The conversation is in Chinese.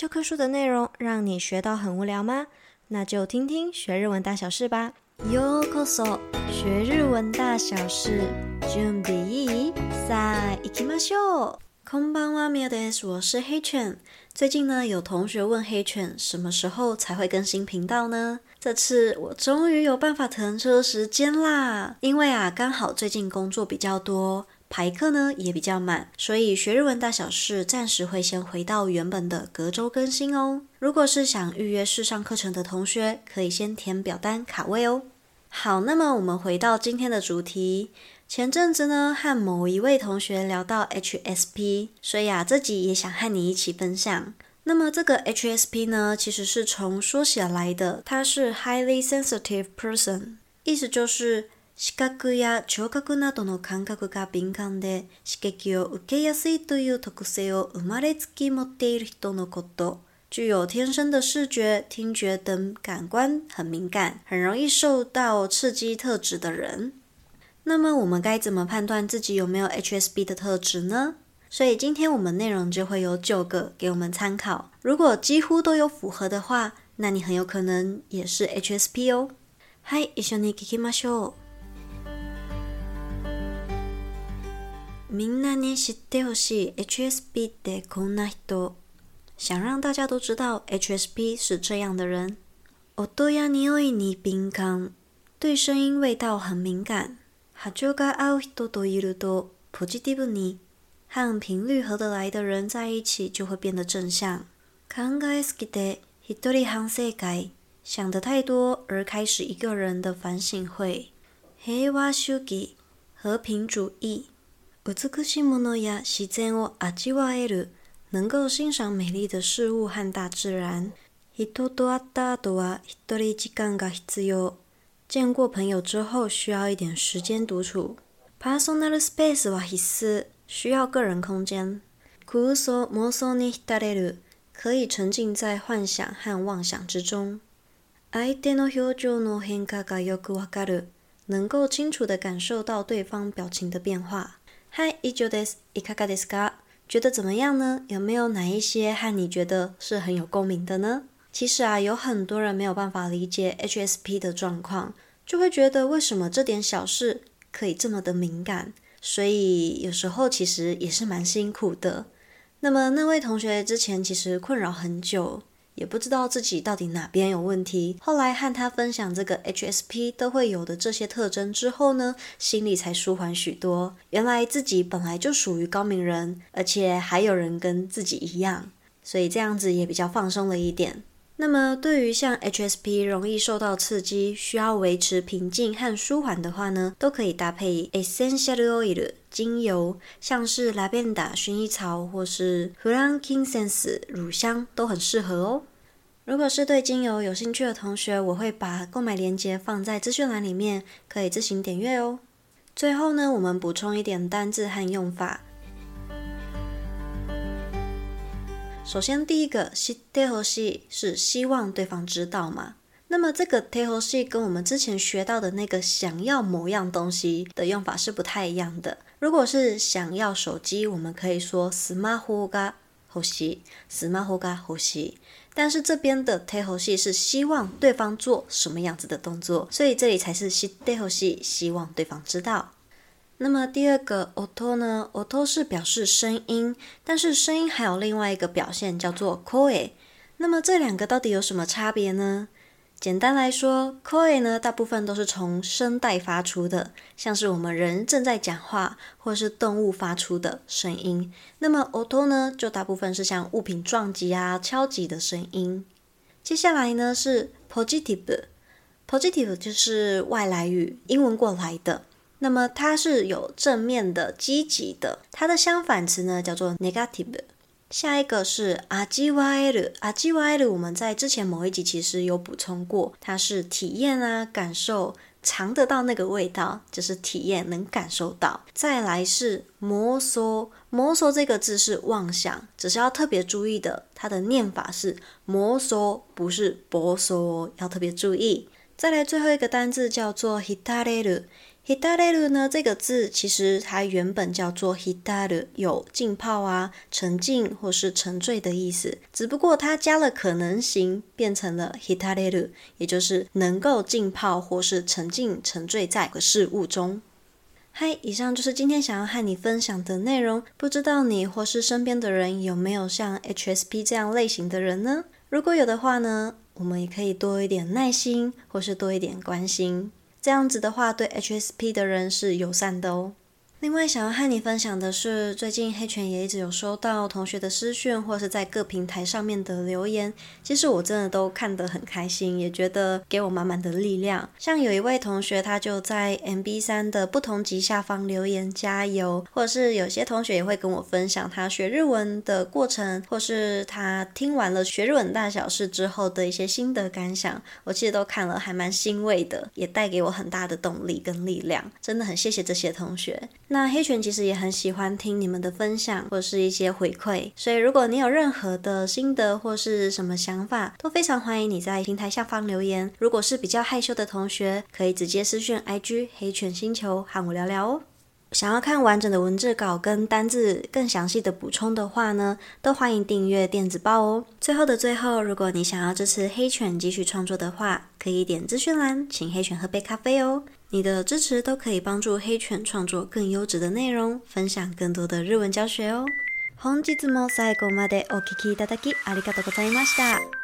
教科书的内容让你学到很无聊吗？那就听听学日文大小事吧。ようこそ，学日文大小事，准备いい？さあ行きましょう。こんばんは、みよです。我是黑犬。最近呢，有同学问黑犬什么时候才会更新频道呢？这次我终于有办法腾出时间啦！因为啊，刚好最近工作比较多。 排课呢也比较满，所以学日文大小事暂时会先回到原本的隔周更新哦。如果是想预约试上课程的同学，可以先填表单卡位哦。好，那么我们回到今天的主题。前阵子呢，和某一位同学聊到 HSP，所以啊，这集也想和你一起分享。那么这个 HSP 呢，其实是从缩写来的，它是 Highly Sensitive Person，意思就是。视覚や聴覚などの感覚が敏感で刺激を受けやすいという特性を生まれつき持っている人のこと。具有天生的视觉、听觉等感官很敏感，很容易受到刺激特质的人。那么我们该怎么判断自己有没有 HSP 的特质呢？所以今天我们内容就会有九个给我们参考。如果几乎都有符合的话，那你很有可能也是 HSP 哦。はい、一绪に闻きましょう。 みんなに知ってほしい HSP ってこんな人。想让大家都知道 HSP 是这样的人。音や匂いに敏感，对声音味道很敏感。波长が合う人といるとポジティブに，和频率合得来的人在一起就会变得正向。考えすぎて一人反省会，想得太多而开始一个人的反省会。平和主义，和平主义。 美しいものや自然を味わえる，能够欣赏美丽的事物和大自然。人と会った后は一人时间が必要，见过朋友之后需要一点时间独处。パーソナルスペースは必须，需要个人空间。空想妄想に浸れる，可以沉浸在幻想和妄想之中。相手の表情の変化がよくわかる，能够清楚地感受到对方表情的变化。 嗨，以上です。いかがですか？觉得怎么样呢？有没有哪一些和你觉得是很有共鸣的呢？其实啊，有很多人没有办法理解 HSP 的状况，就会觉得为什么这点小事可以这么的敏感，所以有时候其实也是蛮辛苦的。那么那位同学之前其实困扰很久。 也不知道自己到底哪边有问题。后来和他分享这个 HSP 都会有的这些特征之后呢，心里才舒缓许多。原来自己本来就属于高敏人，而且还有人跟自己一样，所以这样子也比较放松了一点。那么对于像 HSP 容易受到刺激，需要维持平静和舒缓的话呢，都可以搭配 Essential Oil 精油，像是 Lavender 薰衣草或是 Frankincense 乳香都很适合哦。如果是对精油有兴趣的同学，我会把购买链接放在资讯栏里面，可以自行点阅哦。最后呢，我们补充一点单字和用法。首先，第一个“知ってほしい”是希望对方知道嘛？那么这个“知ってほしい”跟我们之前学到的那个想要某样东西的用法是不太一样的。如果是想要手机，我们可以说“スマホが欲しい”，“スマホが欲しい”。但是这边的“知ってほしい”是希望对方做什么样子的动作，所以这里才是“知ってほしい”，希望对方知道。 那么第二个 oto 呢？？oto 是表示声音，但是声音还有另外一个表现叫做 coy。那么这两个到底有什么差别呢？简单来说，，coy 呢大部分都是从声带发出的，像是我们人正在讲话，或是动物发出的声音。那么 oto 呢，就大部分是像物品撞击啊、敲击的声音。接下来呢是 positive，positive 就是外来语，英文过来的。那么它是有正面的、积极的，它的相反词呢叫做 negative。下一个是味わえる，味わえる我们在之前某一集其实有补充过，它是体验啊、感受、尝得到那个味道，就是体验能感受到。再来是妄想，妄想这个字是妄想，只是要特别注意的，它的念法是妄想，不是妄想，要特别注意。再来最后一个单字叫做ひ たれる。 hitareru 呢，这个字其实它原本叫做 hitaru，有浸泡啊、沉浸或是沉醉的意思。只不过它加了可能型，变成了 hitareru，也就是能够浸泡或是沉浸、沉醉在个事物中。嗨，以上就是今天想要和你分享的内容。不知道你或是身边的人有没有像 HSP 这样类型的人呢？如果有的话呢，我们也可以多一点耐心，或是多一点关心。 这样子的话，对 HSP 的人是友善的哦。另外，想要和你分享的是，最近黑犬也一直有收到同学的私讯，或是在各平台上面的留言。其实我真的都看得很开心，也觉得给我满满的力量。像有一位同学，他就在 MB3 的不同级下方留言加油，或者是有些同学也会跟我分享他学日文的过程，或是他听完了学日文大小事之后的一些心得感想。我其实都看了，还蛮欣慰的，也带给我很大的动力跟力量。真的很谢谢这些同学。那黑犬其实也很喜欢听你们的分享或是一些回馈，所以如果你有任何的心得或是什么想法，都非常欢迎你在平台下方留言。如果是比较害羞的同学，可以直接私讯 IG 黑犬星球和我聊聊哦。想要看完整的文字稿跟单字更详细的补充的话呢，都欢迎订阅电子报哦。最后的最后，如果你想要支持黑犬继续创作的话，可以点资讯栏，请黑犬喝杯咖啡哦。你的支持都可以帮助黑犬创作更优质的内容，分享更多的日文教学哦。本日も最后までお闻きいただきありがとうございました。